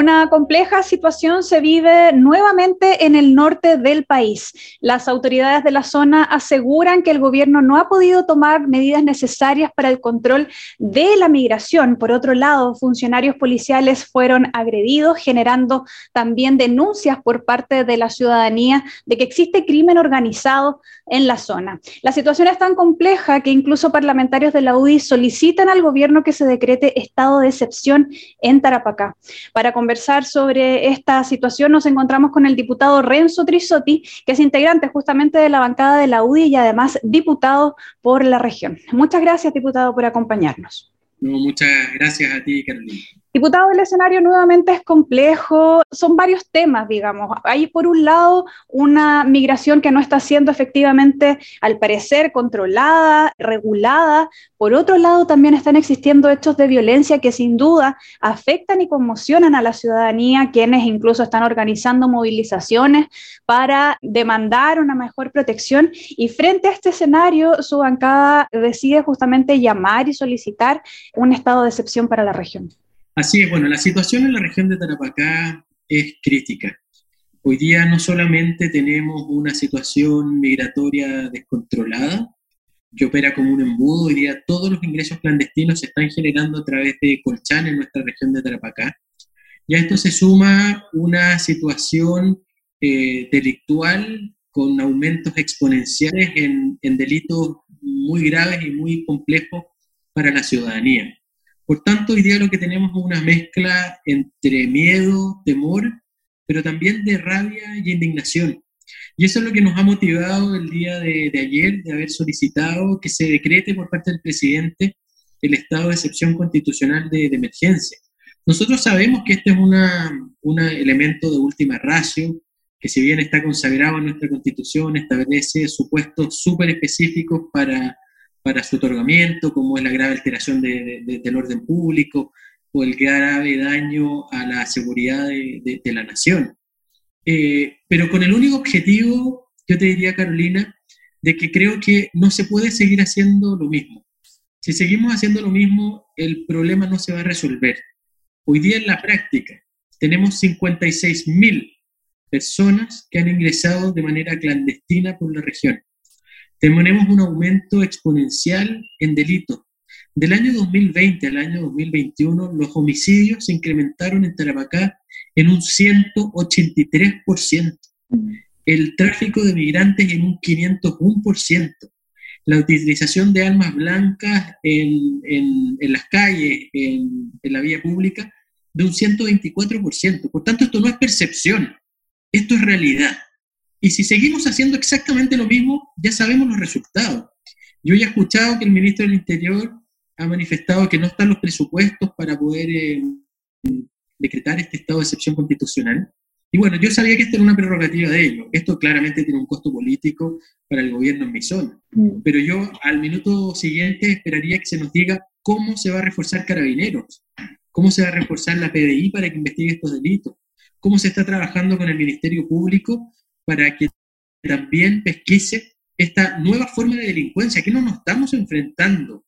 Una compleja situación se vive nuevamente en el norte del país. Las autoridades de la zona aseguran que el gobierno no ha podido tomar medidas necesarias para el control de la migración. Por otro lado, funcionarios policiales fueron agredidos, generando también denuncias por parte de la ciudadanía de que existe crimen organizado en la zona. La situación es tan compleja que incluso parlamentarios de la UDI solicitan al gobierno que se decrete estado de excepción en Tarapacá. Para sobre esta situación nos encontramos con el diputado Renzo Trisotti, que es integrante justamente de la bancada de la UDI y además diputado por la región. Muchas gracias, diputado, por acompañarnos. muchas gracias a ti, Carolina. Diputado, el escenario nuevamente es complejo, son varios temas, digamos. Hay por un lado una migración que no está siendo efectivamente, al parecer, controlada, regulada. Por otro lado, también están existiendo hechos de violencia que sin duda afectan y conmocionan a la ciudadanía, quienes incluso están organizando movilizaciones para demandar una mejor protección. Y frente a este escenario, su bancada decide justamente llamar y solicitar un estado de excepción para la región. Así es, bueno, la situación en la región de Tarapacá es crítica. Hoy día no solamente tenemos una situación migratoria descontrolada, que opera como un embudo, hoy día todos los ingresos clandestinos se están generando a través de Colchán en nuestra región de Tarapacá. Y a esto se suma una situación eh, delictual con aumentos exponenciales en, en delitos muy graves y muy complejos para la ciudadanía. Por tanto, hoy día lo que tenemos es una mezcla entre miedo, temor, pero también de rabia y indignación. Y eso es lo que nos ha motivado el día de, ayer, de haber solicitado que se decrete por parte del presidente el estado de excepción constitucional de, emergencia. Nosotros sabemos que este es un elemento de última ratio, que si bien está consagrado en nuestra constitución, establece supuestos súper específicos para para su otorgamiento, como es la grave alteración del orden público o el grave daño a la seguridad de, la nación. Eh, pero con el único objetivo, yo te diría, Carolina, de que creo que no se puede seguir haciendo lo mismo. Si seguimos haciendo lo mismo, el problema no se va a resolver. Hoy día en la práctica tenemos 56.000 personas que han ingresado de manera clandestina por la región tenemos un aumento exponencial en delitos. Del año 2020 al año 2021, los homicidios se incrementaron en Tarapacá en un 183%, el tráfico de migrantes en un 501%, la utilización de armas blancas en, las calles, en, en la vía pública, de un 124%. Por tanto, esto no es percepción, esto es realidad. Y si seguimos haciendo exactamente lo mismo, ya sabemos los resultados. Yo ya he escuchado que el ministro del Interior ha manifestado que no están los presupuestos para poder eh, decretar este estado de excepción constitucional. Y bueno, yo sabía que esta era una prerrogativa de ellos. Esto claramente tiene un costo político para el gobierno en mi zona. Mm. Pero yo al minuto siguiente esperaría que se nos diga cómo se va a reforzar carabineros, cómo se va a reforzar la PDI para que investigue estos delitos, cómo se está trabajando con el Ministerio Público para que también pesquise esta nueva forma de delincuencia, que no nos estamos enfrentando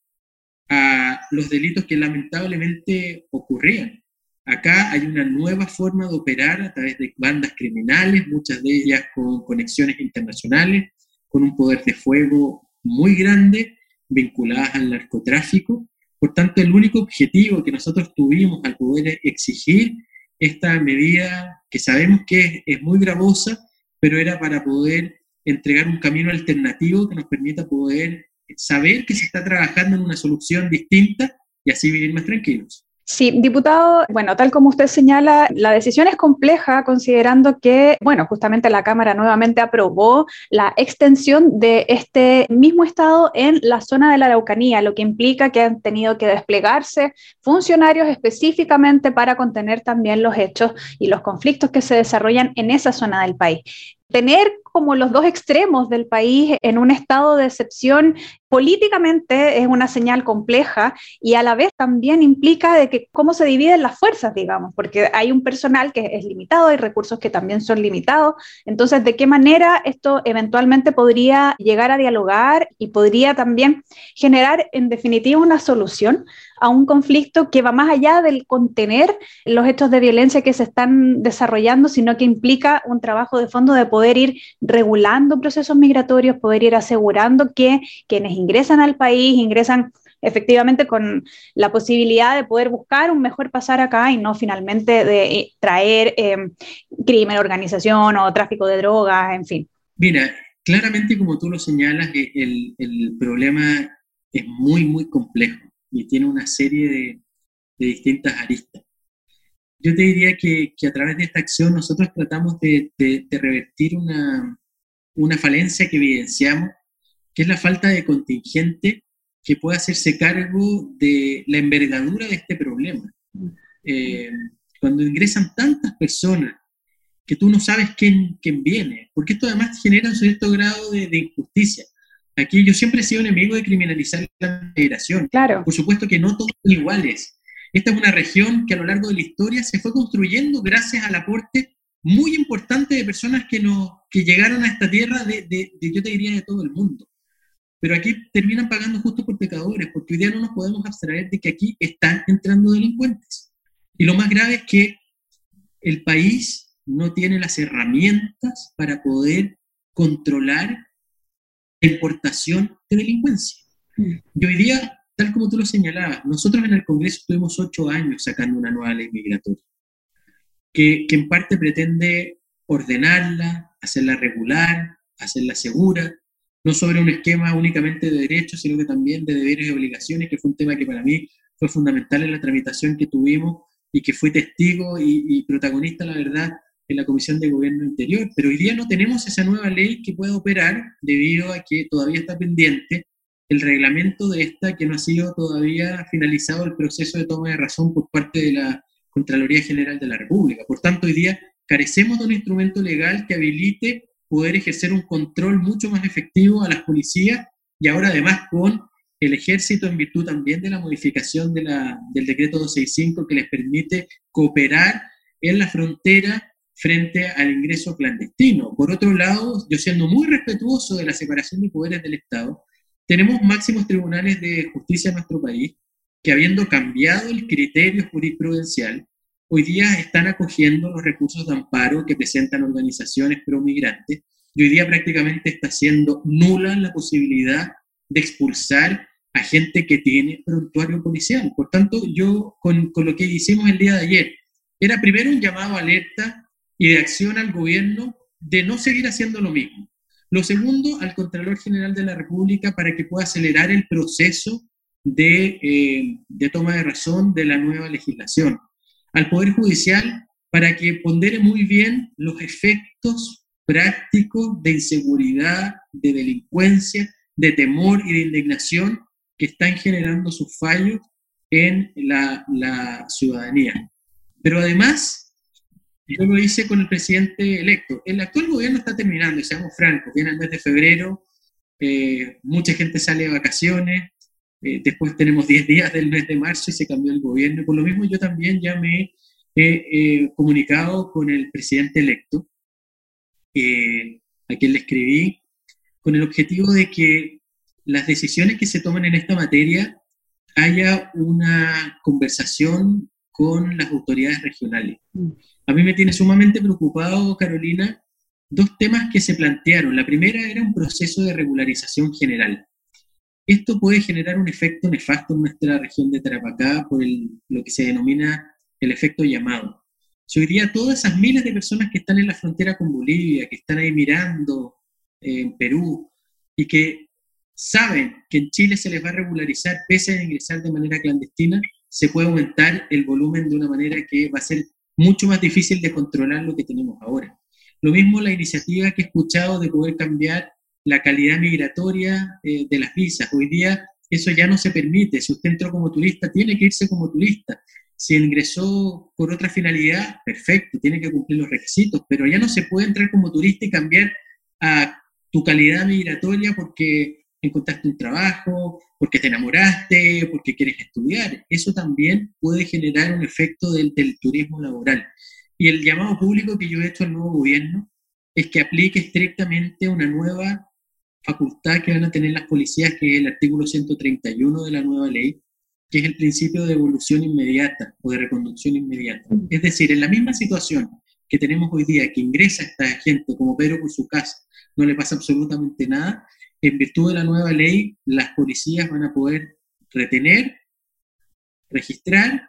a los delitos que lamentablemente ocurrían. Acá hay una nueva forma de operar a través de bandas criminales, muchas de ellas con conexiones internacionales, con un poder de fuego muy grande, vinculadas al narcotráfico. Por tanto, el único objetivo que nosotros tuvimos al poder exigir esta medida, que sabemos que es, es muy gravosa, pero era para poder entregar un camino alternativo que nos permita poder saber que se está trabajando en una solución distinta y así vivir más tranquilos. Sí, diputado, bueno, tal como usted señala, la decisión es compleja considerando que, bueno, justamente la Cámara nuevamente aprobó la extensión de este mismo estado en la zona de la Araucanía, lo que implica que han tenido que desplegarse funcionarios específicamente para contener también los hechos y los conflictos que se desarrollan en esa zona del país. Tener como los dos extremos del país en un estado de excepción políticamente es una señal compleja y a la vez también implica de que cómo se dividen las fuerzas, digamos, porque hay un personal que es limitado, hay recursos que también son limitados. Entonces, ¿de qué manera esto eventualmente podría llegar a dialogar y podría también generar en definitiva una solución a un conflicto que va más allá del contener los hechos de violencia que se están desarrollando, sino que implica un trabajo de fondo de poder ir regulando procesos migratorios, poder ir asegurando que quienes ingresan al país ingresan efectivamente con la posibilidad de poder buscar un mejor pasar acá y no finalmente de eh, traer eh, crimen, organización o tráfico de drogas, en fin. Mira, claramente como tú lo señalas, eh, el, el problema es muy, muy complejo y tiene una serie de, de distintas aristas. Yo te diría que, que, a través de esta acción nosotros tratamos de, de, revertir una, una falencia que evidenciamos, que es la falta de contingente que pueda hacerse cargo de la envergadura de este problema. Eh, cuando ingresan tantas personas que tú no sabes quién, quién viene, porque esto además genera un cierto grado de, de, injusticia. Aquí yo siempre he sido enemigo de criminalizar la migración. Claro. Por supuesto que no todos son iguales. Esta es una región que a lo largo de la historia se fue construyendo gracias al aporte muy importante de personas que, no, que llegaron a esta tierra, de, de, de, yo te diría, de todo el mundo. Pero aquí terminan pagando justo por pecadores, porque hoy día no nos podemos abstraer de que aquí están entrando delincuentes. Y lo más grave es que el país no tiene las herramientas para poder controlar la importación de delincuencia. Y hoy día, tal como tú lo señalabas, nosotros en el Congreso tuvimos ocho años sacando una nueva ley migratoria, que, que en parte pretende ordenarla, hacerla regular, hacerla segura, no sobre un esquema únicamente de derechos, sino que también de deberes y obligaciones, que fue un tema que para mí fue fundamental en la tramitación que tuvimos y que fui testigo y, y protagonista, la verdad, en la Comisión de Gobierno Interior. Pero hoy día no tenemos esa nueva ley que pueda operar debido a que todavía está pendiente el reglamento de esta que no ha sido todavía finalizado el proceso de toma de razón por parte de la Contraloría General de la República. Por tanto, hoy día carecemos de un instrumento legal que habilite poder ejercer un control mucho más efectivo a las policías y ahora además con el ejército en virtud también de la modificación de la, del decreto 265 que les permite cooperar en la frontera frente al ingreso clandestino. Por otro lado, yo siendo muy respetuoso de la separación de poderes del Estado, tenemos máximos tribunales de justicia en nuestro país que habiendo cambiado el criterio jurisprudencial, hoy día están acogiendo los recursos de amparo que presentan organizaciones pro-migrantes y hoy día prácticamente está siendo nula la posibilidad de expulsar a gente que tiene prontuario policial. Por tanto, yo con, con lo que hicimos el día de ayer, era primero un llamado alerta y de acción al gobierno de no seguir haciendo lo mismo. Lo segundo, al Contralor General de la República para que pueda acelerar el proceso de, eh, toma de razón de la nueva legislación al Poder Judicial para que pondere muy bien los efectos prácticos de inseguridad, de delincuencia, de temor y de indignación que están generando sus fallos en la ciudadanía. Pero además, yo lo hice con el presidente electo. El actual gobierno está terminando, seamos francos, viene el mes de febrero, eh, mucha gente sale de vacaciones, eh, después tenemos 10 días del mes de marzo y se cambió el gobierno. Por lo mismo yo también ya me he eh, comunicado con el presidente electo, eh, a quien le escribí, con el objetivo de que las decisiones que se tomen en esta materia haya una conversación con las autoridades regionales. Mm. A mí me tiene sumamente preocupado, Carolina, dos temas que se plantearon. La primera era un proceso de regularización general. Esto puede generar un efecto nefasto en nuestra región de Tarapacá por el, lo que se denomina el efecto llamado. Si hoy día todas esas miles de personas que están en la frontera con Bolivia, que están ahí mirando eh, en Perú y que saben que en Chile se les va a regularizar pese a ingresar de manera clandestina, se puede aumentar el volumen de una manera que va a ser mucho más difícil de controlar lo que tenemos ahora. Lo mismo la iniciativa que he escuchado de poder cambiar la calidad migratoria eh, de las visas. Hoy día eso ya no se permite. Si usted entró como turista, tiene que irse como turista. Si ingresó por otra finalidad, perfecto, tiene que cumplir los requisitos, pero ya no se puede entrar como turista y cambiar a tu calidad migratoria porque encontraste un trabajo, porque te enamoraste, porque quieres estudiar. Eso también puede generar un efecto del, del turismo laboral. Y el llamado público que yo he hecho al nuevo gobierno es que aplique estrictamente una nueva facultad que van a tener las policías, que es el artículo 131 de la nueva ley, que es el principio de evolución inmediata o de reconducción inmediata. Es decir, en la misma situación que tenemos hoy día, que ingresa esta gente como Pedro por su casa, no le pasa absolutamente nada, en virtud de la nueva ley, las policías van a poder retener, registrar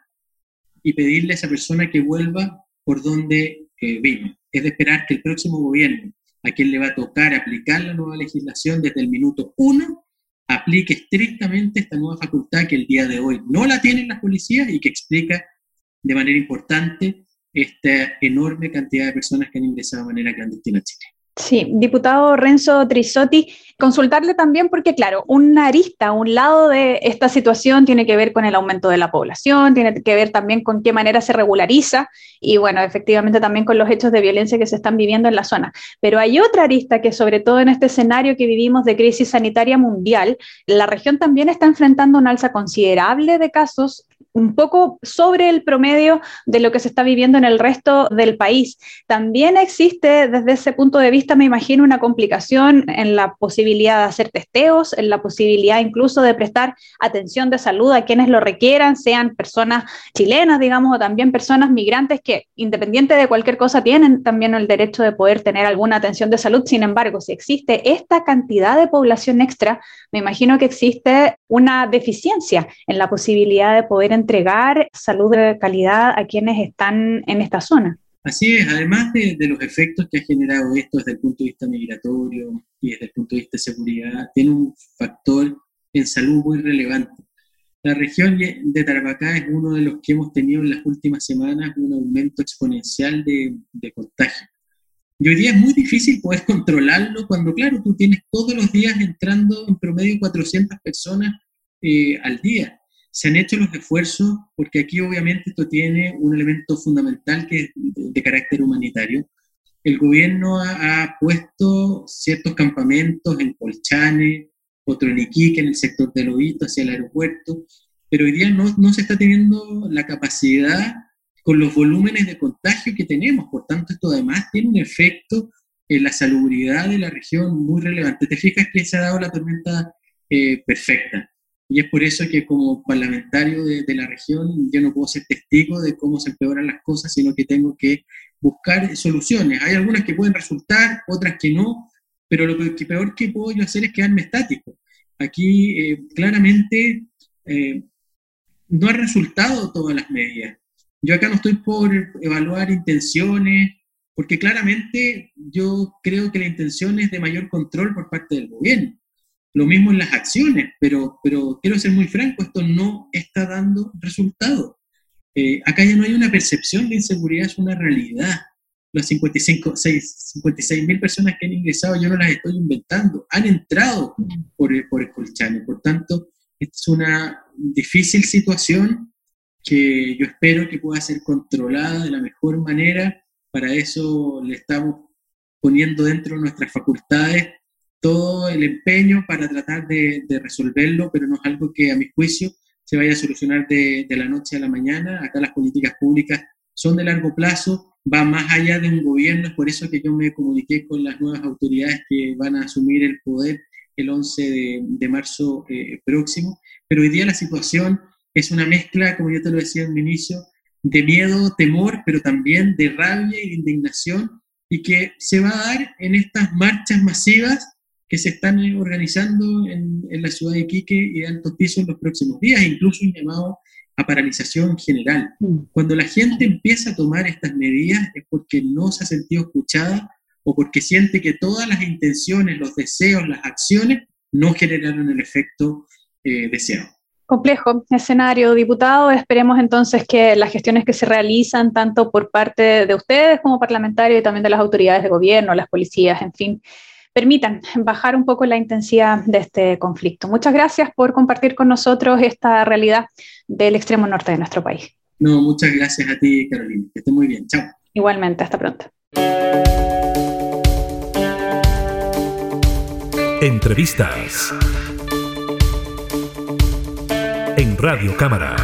y pedirle a esa persona que vuelva por donde eh, vino. Es de esperar que el próximo gobierno, a quien le va a tocar aplicar la nueva legislación desde el minuto uno, aplique estrictamente esta nueva facultad que el día de hoy no la tienen las policías y que explica de manera importante esta enorme cantidad de personas que han ingresado de manera clandestina a Chile. Sí, diputado Renzo Trisotti, consultarle también porque, claro, una arista, un lado de esta situación tiene que ver con el aumento de la población, tiene que ver también con qué manera se regulariza y, bueno, efectivamente también con los hechos de violencia que se están viviendo en la zona. Pero hay otra arista que, sobre todo en este escenario que vivimos de crisis sanitaria mundial, la región también está enfrentando una alza considerable de casos un poco sobre el promedio de lo que se está viviendo en el resto del país. También existe desde ese punto de vista, me imagino, una complicación en la posibilidad de hacer testeos, en la posibilidad incluso de prestar atención de salud a quienes lo requieran, sean personas chilenas, digamos, o también personas migrantes que, independiente de cualquier cosa, tienen también el derecho de poder tener alguna atención de salud. Sin embargo, si existe esta cantidad de población extra, me imagino que existe una deficiencia en la posibilidad de poder entregar salud de calidad a quienes están en esta zona. Así es, además de, los efectos que ha generado esto desde el punto de vista migratorio y desde el punto de vista de seguridad, tiene un factor en salud muy relevante. La región de Tarapacá es uno de los que hemos tenido en las últimas semanas un aumento exponencial de, de contagio. Y hoy día es muy difícil poder controlarlo cuando, claro, tú tienes todos los días entrando en promedio 400 personas eh, al día se han hecho los esfuerzos, porque aquí obviamente esto tiene un elemento fundamental que es de, carácter humanitario. El gobierno ha, puesto ciertos campamentos en Colchane, otro en Iquique, en el sector de Lobito, hacia el aeropuerto, pero hoy día no, no se está teniendo la capacidad con los volúmenes de contagio que tenemos. Por tanto, esto además tiene un efecto en la salubridad de la región muy relevante. Te fijas que se ha dado la tormenta eh, perfecta. Y es por eso que como parlamentario de, la región yo no puedo ser testigo de cómo se empeoran las cosas, sino que tengo que buscar soluciones. Hay algunas que pueden resultar, otras que no, pero lo que, peor que puedo yo hacer es quedarme estático. Aquí eh, claramente eh, no ha resultado todas las medidas. Yo acá no estoy por evaluar intenciones, porque claramente yo creo que la intención es de mayor control por parte del gobierno. Lo mismo en las acciones, pero, pero quiero ser muy franco, esto no está dando resultado. Eh, acá ya no hay una percepción de inseguridad, es una realidad. Las 55, 56 mil personas que han ingresado, yo no las estoy inventando, han entrado por, por el Colchane. Por tanto, es una difícil situación que yo espero que pueda ser controlada de la mejor manera. Para eso le estamos poniendo dentro de nuestras facultades todo el empeño para tratar de, resolverlo, pero no es algo que a mi juicio se vaya a solucionar de, la noche a la mañana. Acá las políticas públicas son de largo plazo, va más allá de un gobierno, es por eso que yo me comuniqué con las nuevas autoridades que van a asumir el poder el 11 de, marzo eh, próximo. Pero hoy día la situación es una mezcla, como yo te lo decía en el inicio, de miedo, temor, pero también de rabia de indignación, y que se va a dar en estas marchas masivas que se están organizando en, la ciudad de Iquique y de Altos Pisos en los próximos días, incluso un llamado a paralización general. Mm. Cuando la gente empieza a tomar estas medidas es porque no se ha sentido escuchada o porque siente que todas las intenciones, los deseos, las acciones no generaron el efecto eh, deseado. Complejo escenario, diputado. Esperemos entonces que las gestiones que se realizan, tanto por parte de ustedes como parlamentarios y también de las autoridades de gobierno, las policías, en fin, permitan bajar un poco la intensidad de este conflicto. Muchas gracias por compartir con nosotros esta realidad del extremo norte de nuestro país. No, muchas gracias a ti, Carolina. Que estés muy bien. Chao. Igualmente, hasta pronto. Entrevistas en Radio Cámara.